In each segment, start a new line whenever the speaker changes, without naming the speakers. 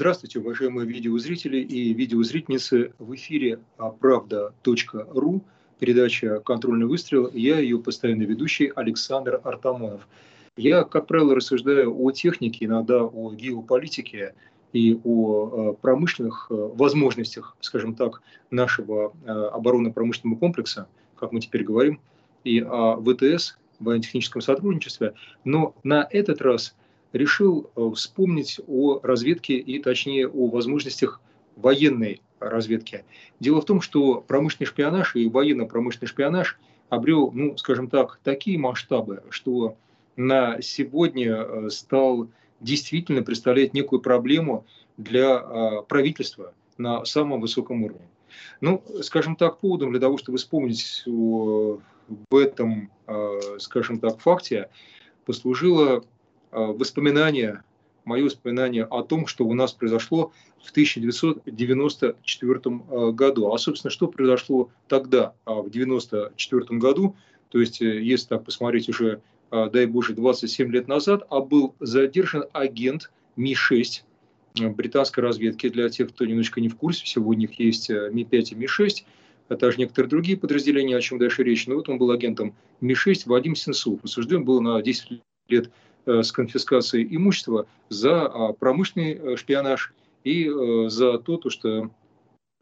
Здравствуйте, уважаемые видеозрители и видеозрительницы. В эфире правда.ру, передача «Контрольный выстрел». Я ее постоянный ведущий Александр Артамонов. Я, как правило, рассуждаю о технике, иногда о геополитике и о промышленных возможностях, скажем так, нашего оборонно-промышленного комплекса, как мы теперь говорим, и о ВТС, военно-техническом сотрудничестве. Но на этот раз – решил э, вспомнить о разведке и, точнее, о возможностях военной разведки. Дело в том, что промышленный шпионаж и военно-промышленный шпионаж обрел, ну, скажем так, такие масштабы, что на сегодня э, стал действительно представлять некую проблему для э, правительства на самом высоком уровне. Ну, скажем так, поводом для того, чтобы вспомнить об этом, скажем так, факте, послужило воспоминания, мои воспоминания о том, что у нас произошло в 1994 э, году. А, собственно, что произошло тогда, а, в 1994 году, то есть, э, если так посмотреть уже, дай боже, 27 лет назад, а был задержан агент Ми-6 британской разведки. Для тех, кто немножко не в курсе, всего у них есть Ми-5 и Ми-6, а также некоторые другие подразделения, о чем дальше речь. Но вот он был агентом Ми-6 Вадим Сенцов. Осужден был на 10 лет Э, с конфискацией имущества за а, промышленный э, шпионаж и э, за то, то что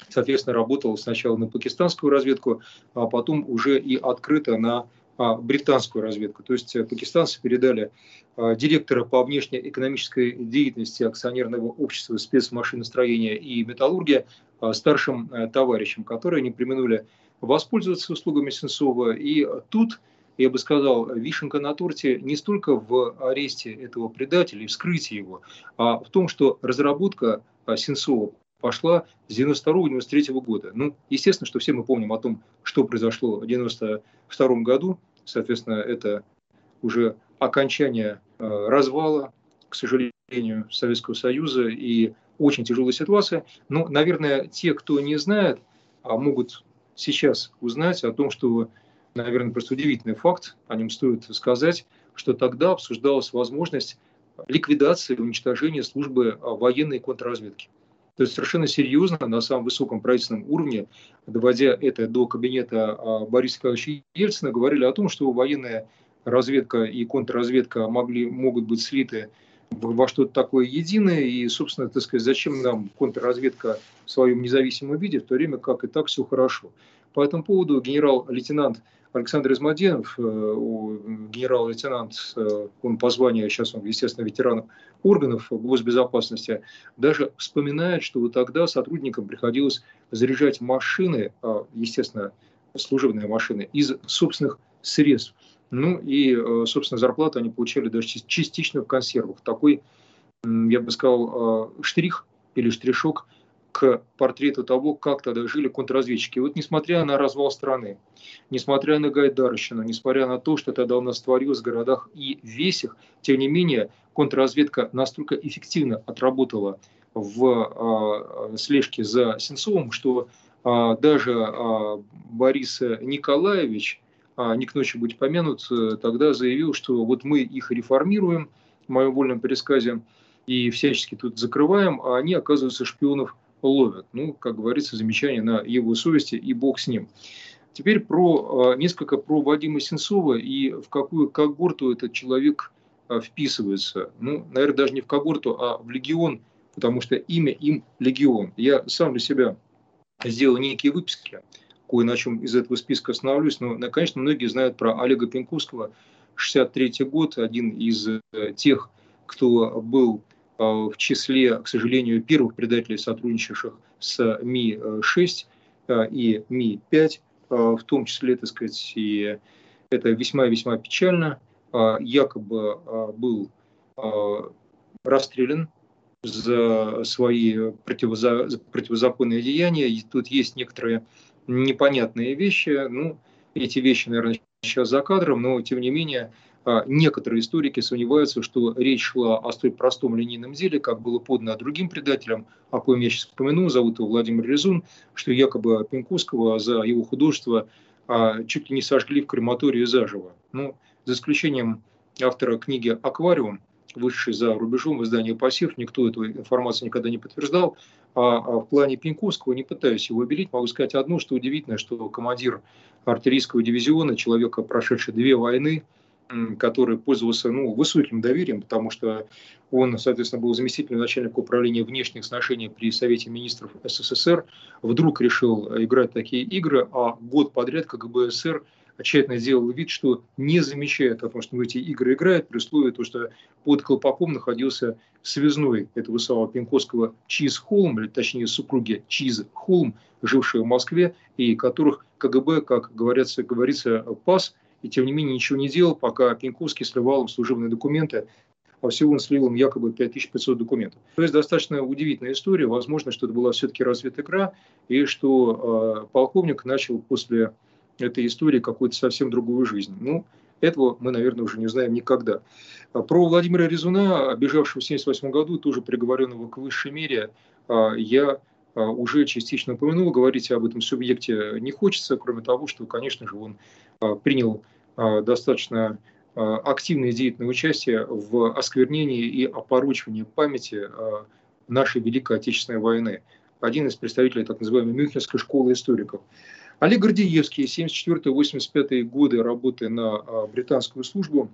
соответственно, работал сначала на пакистанскую разведку, а потом уже и открыто на а, британскую разведку. То есть пакистанцы передали директора по внешнеэкономической деятельности акционерного общества спецмашиностроения и металлургия старшим товарищам, которые не применули воспользоваться услугами Сенцова. И тут я бы сказал, вишенка на торте не столько в аресте этого предателя и вскрытии его, а в том, что разработка а, Сенцова пошла с 92-93 года. Ну, естественно, что все мы помним о том, что произошло в 92 году. Соответственно, это уже окончание э, развала, к сожалению, Советского Союза и очень тяжелая ситуация. Но, наверное, те, кто не знает, а могут сейчас узнать о том, что наверное, просто удивительный факт, о нем стоит сказать, что тогда обсуждалась возможность ликвидации уничтожения службы а, военной контрразведки. То есть совершенно серьезно на самом высоком правительственном уровне, доводя это до кабинета а, Бориса Николаевича Ельцина, говорили о том, что военная разведка и контрразведка могли, могут быть слиты во что-то такое единое, и, собственно, так сказать, зачем нам контрразведка в своем независимом виде, в то время как и так все хорошо. По этому поводу генерал-лейтенант Александр Измаденов, э, генерал-лейтенант, э, он по званию, сейчас он, естественно, ветеран органов госбезопасности, даже вспоминает, что вот тогда сотрудникам приходилось заряжать машины, а, естественно, служебные машины, из собственных средств. Ну и, э, собственно, зарплату они получали даже частично в консервах. Такой, я бы сказал, штрих или штришок – к портрету того, как тогда жили контрразведчики. вот несмотря на развал страны, несмотря на Гайдарщину, несмотря на то, что тогда у нас творилось в городах и весях, тем не менее контрразведка настолько эффективно отработала в э, слежке за Сенцовым, что э, даже э, Борис Николаевич, э, не к ночи быть помянут, э, тогда заявил, что вот мы их реформируем, в моем вольном пересказе, и всячески тут закрываем, а они, оказываются, шпионов ловят. Ну, как говорится, замечание на его совести и бог с ним. Теперь про, а, несколько про Вадима Сенцова и в какую когорту этот человек а, вписывается. Ну, наверное, даже не в когорту, а в легион, потому что имя им легион. Я сам для себя сделал некие выписки, кое на чем из этого списка остановлюсь, но, конечно, многие знают про Олега Пенковского, 63 год, один из э, тех, кто был в числе, к сожалению, первых предателей, сотрудничавших с Ми-6 а, и Ми-5, а, в том числе, так сказать, и это весьма-весьма печально, якобы был расстрелян за свои противозаконные деяния. И тут есть некоторые непонятные вещи. Ну, эти вещи, наверное, сейчас за кадром, но тем не менее некоторые историки сомневаются, что речь шла о столь простом линейном деле, как было подано другим предателям, о коем я сейчас упомяну, зовут его Владимир Резун, что якобы Пенковского за его художество а, чуть ли не сожгли в крематории заживо. Ну, за исключением автора книги «Аквариум», вышедший за рубежом в издании «Пассив». Никто эту информацию никогда не подтверждал. А, а в плане Пеньковского, не пытаюсь его обелить, могу сказать одно, что удивительно, что командир артиллерийского дивизиона, человека, прошедший две войны, который пользовался ну, высоким доверием, потому что он, соответственно, был заместителем начальника управления внешних отношений при Совете министров СССР, вдруг решил играть такие игры, а год подряд КГБ СССР тщательно делал вид, что не замечает о том, что эти игры играет, при условии того, что под колпаком находился связной этого самого Пенковского Чиз Холм, или точнее супруги Чиз Холм, жившие в Москве, и которых КГБ, как говорится, говорится, пас, и тем не менее ничего не делал, пока Пенковский сливал им служебные документы, а всего он слил им якобы 5500 документов. То есть достаточно удивительная история. Возможно, что это была все-таки разведигра, и что э, полковник начал после этой истории какую-то совсем другую жизнь. Ну, этого мы, наверное, уже не узнаем никогда. Про Владимира Резуна, бежавшего в 1978 году, тоже приговоренного к высшей мере, а, я уже частично упомянул, говорить об этом субъекте не хочется, кроме того, что, конечно же, он принял достаточно активное и деятельное участие в осквернении и опорочивании памяти нашей Великой Отечественной войны. Один из представителей так называемой Мюнхенской школы историков. Олег Гордеевский, 74-85 годы работы на британскую службу,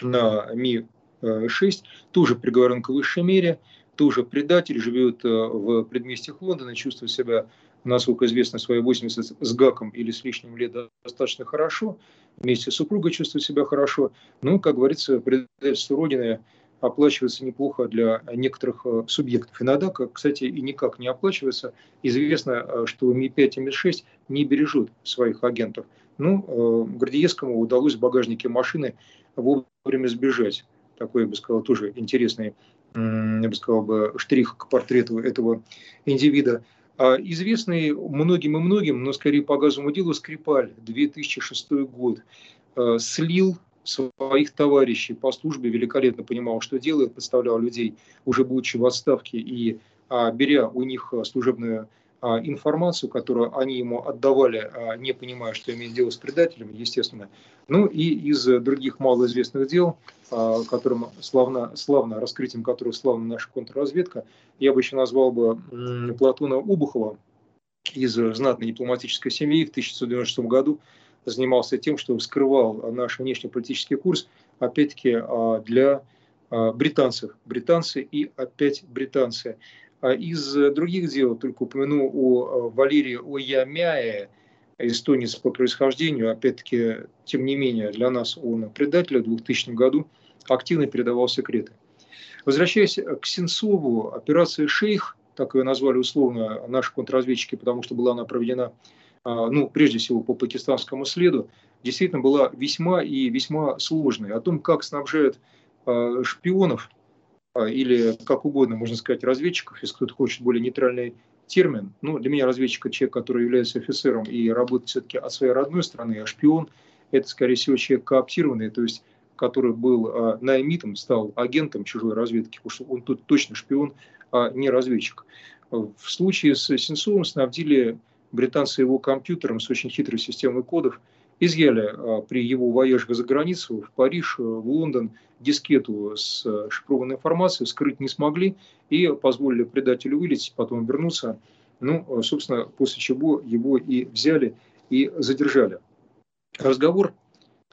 на Ми-6, тоже приговорен к высшей мере, тоже предатель, живет а, в предместьях Лондона, чувствует себя, насколько известно, свои 80 с гаком или с лишним лет достаточно хорошо, вместе с супругой чувствует себя хорошо. Ну, как говорится, предательство Родины оплачивается неплохо для некоторых э, субъектов. Иногда, кстати, и никак не оплачивается. Известно, э, что Ми-5 и Ми-6 не бережут своих агентов. Ну, э, Гордиевскому удалось в багажнике машины вовремя сбежать. Такой, я бы сказал, тоже интересный, я бы сказал, бы, штрих к портрету этого индивида. А известный многим и многим, но скорее по газовому делу Скрипаль, 2006 год, слил своих товарищей по службе, великолепно понимал, что делает, подставлял людей, уже будучи в отставке и а, беря у них а, служебную а, информацию, которую они ему отдавали, а, не понимая, что имеет дело с предателями, естественно. Ну и из других малоизвестных дел, а, которым славно, славно, раскрытием которых славна наша контрразведка, я бы еще назвал бы Платона Обухова из знатной дипломатической семьи в 1996 году, занимался тем, что вскрывал наш внешнеполитический курс, опять-таки, а, для а, британцев. Британцы и опять британцы. А из других дел только упомяну о Валерии Оямяе, эстонец по происхождению, опять-таки, тем не менее, для нас он предатель в 2000 году активно передавал секреты. Возвращаясь к Сенцову, операция «Шейх», так ее назвали условно наши контрразведчики, потому что была она проведена а, ну, прежде всего по пакистанскому следу, действительно была весьма и весьма сложной. О том, как снабжают а, шпионов или как угодно, можно сказать, разведчиков, если кто-то хочет более нейтральный термин. Ну, для меня разведчик – человек, который является офицером и работает все-таки от своей родной страны, а шпион – это, скорее всего, человек кооптированный, то есть который был а, наймитом, стал агентом чужой разведки, потому что он тут точно шпион, а не разведчик. В случае с Сенцовым снабдили британцы его компьютером с очень хитрой системой кодов изъяли а, при его вояжах за границу в Париж, э, в Лондон дискету с э, шифрованной информацией, скрыть не смогли и позволили предателю вылететь, потом вернуться. Ну, э, собственно, после чего его и взяли и задержали. Разговор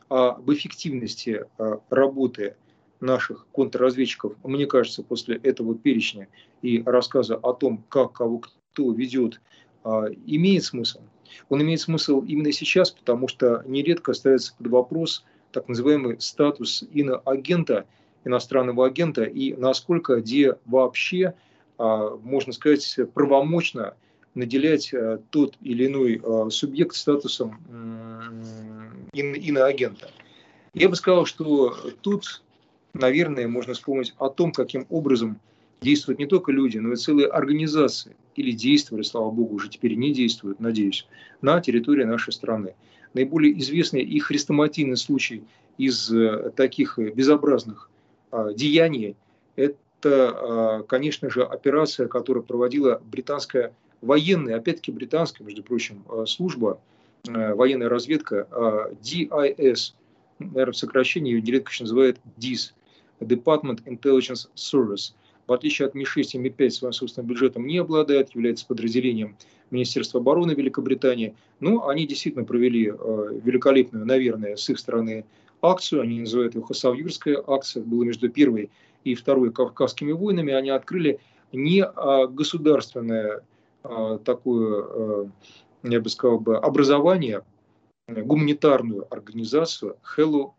об эффективности работы наших контрразведчиков, мне кажется, после этого перечня и рассказа о том, как кого кто ведет а, имеет смысл. Он имеет смысл именно сейчас, потому что нередко ставится под вопрос так называемый статус иноагента, иностранного агента, и насколько где вообще, а, можно сказать, правомочно наделять а, тот или иной субъект статусом иноагента. Я бы сказал, что тут, наверное, можно вспомнить о том, каким образом действуют не только люди, но и целые организации, или действовали, слава богу, уже теперь не действуют, надеюсь, на территории нашей страны. Наиболее известный и хрестоматийный случай из э, таких безобразных а, деяний – это, а, конечно же, операция, которую проводила британская военная, опять-таки британская, между прочим, а, служба, военная разведка DIS, наверное, в сокращении ее нередко называют DIS, Department Intelligence Service. В отличие от Ми-6 и Ми-5 своим собственным бюджетом не обладает, является подразделением Министерства обороны Великобритании. Но они действительно провели э, великолепную, наверное, с их стороны акцию. Они называют ее Хасавюрская акция. Было между первой и второй Кавказскими войнами. Они открыли не а, государственное а, такое, я бы сказал, бы, образование, гуманитарную организацию Hello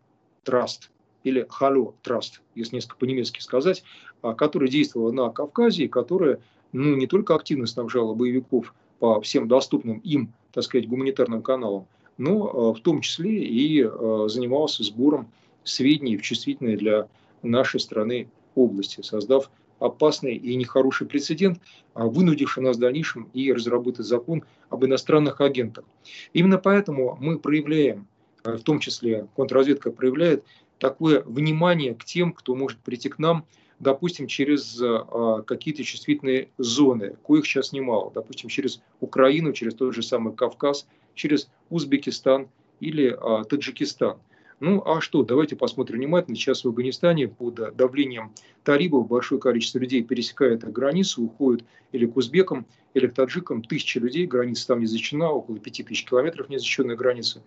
Trust или Hello Trust, если несколько по-немецки сказать, а, которая действовала на Кавказе и которая ну, не только активно снабжала боевиков по всем доступным им, так сказать, гуманитарным каналам, но а, в том числе и а, занимался сбором сведений в чувствительные для нашей страны области, создав опасный и нехороший прецедент, вынудивший нас в дальнейшем и разработать закон об иностранных агентах. Именно поэтому мы проявляем, в том числе контрразведка проявляет такое внимание к тем, кто может прийти к нам, допустим, через а, какие-то чувствительные зоны, коих сейчас немало, допустим, через Украину, через тот же самый Кавказ, через Узбекистан или а, Таджикистан. Ну а что, давайте посмотрим внимательно. Сейчас в Афганистане под давлением талибов большое количество людей пересекает границу, уходит или к узбекам, или к таджикам. Тысячи людей, граница там не защищена, около пяти тысяч километров не защищенная граница.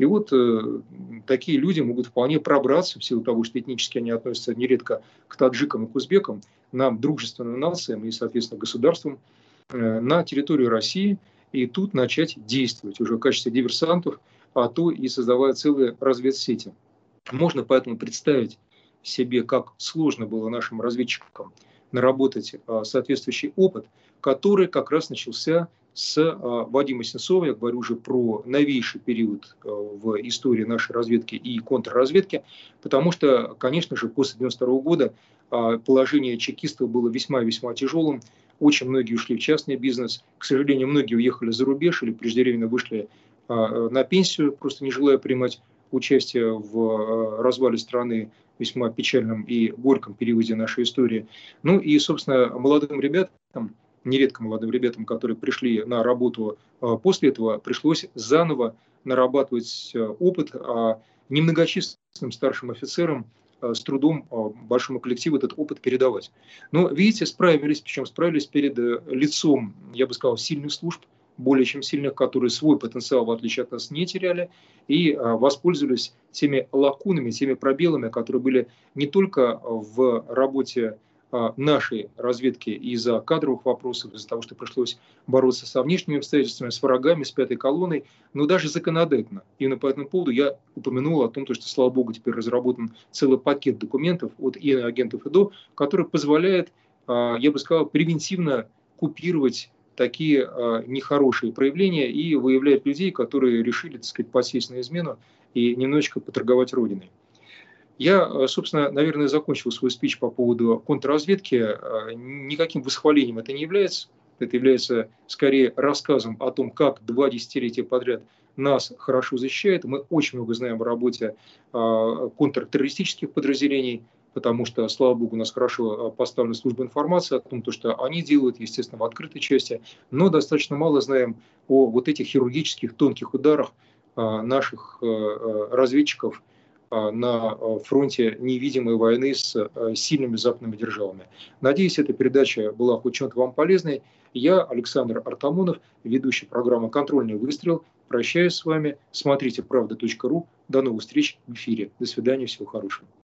И вот э, такие люди могут вполне пробраться, в силу того, что этнически они относятся нередко к таджикам и к узбекам, нам, дружественным нациям и, соответственно, государствам, э, на территорию России, и тут начать действовать уже в качестве диверсантов, а то и создавая целые разведсети. Можно поэтому представить себе, как сложно было нашим разведчикам наработать э, соответствующий опыт, который как раз начался с а, Вадимом Сенцовым, я говорю уже про новейший период а, в истории нашей разведки и контрразведки, потому что, конечно же, после 1992 года а, положение чекистов было весьма-весьма тяжелым, очень многие ушли в частный бизнес, к сожалению, многие уехали за рубеж или преждевременно вышли на пенсию, просто не желая принимать участие в развале страны весьма печальном и горьком периоде нашей истории. Ну и, собственно, молодым ребятам, нередко молодым ребятам, которые пришли на работу а, после этого, пришлось заново нарабатывать а, опыт, а немногочисленным старшим офицерам а, с трудом большому коллективу этот опыт передавать. Но, видите, справились, причем справились перед э, лицом, я бы сказал, сильных служб, более чем сильных, которые свой потенциал, в отличие от нас, не теряли, и воспользовались теми лакунами, теми пробелами, которые были не только в работе нашей разведки из-за кадровых вопросов, из-за того, что пришлось бороться со внешними обстоятельствами, с врагами, с пятой колонной, но даже законодательно. Именно по этому поводу я упомянул о том, что, слава богу, теперь разработан целый пакет документов от иноагентов ИДО, который позволяет, а, я бы сказал, превентивно купировать такие а, нехорошие проявления и выявлять людей, которые решили, так сказать, посесть на измену и немножечко поторговать Родиной. Я, э, собственно, наверное, закончил свой спич по поводу контрразведки. Э, никаким восхвалением это не является. Это является скорее рассказом о том, как два десятилетия подряд нас хорошо защищает. Мы очень много знаем о работе э, контртеррористических подразделений, потому что, слава богу, у нас хорошо поставлена служба информации о том, что они делают, естественно, в открытой части, но достаточно мало знаем о вот этих хирургических тонких ударах наших разведчиков на а, фронте невидимой войны с а, сильными западными державами. Надеюсь, эта передача была хоть чем-то вам полезной. Я, Александр Артамонов, ведущий программы «Контрольный выстрел». Прощаюсь с вами. Смотрите правда.ру. До новых встреч в эфире. До свидания. Всего хорошего.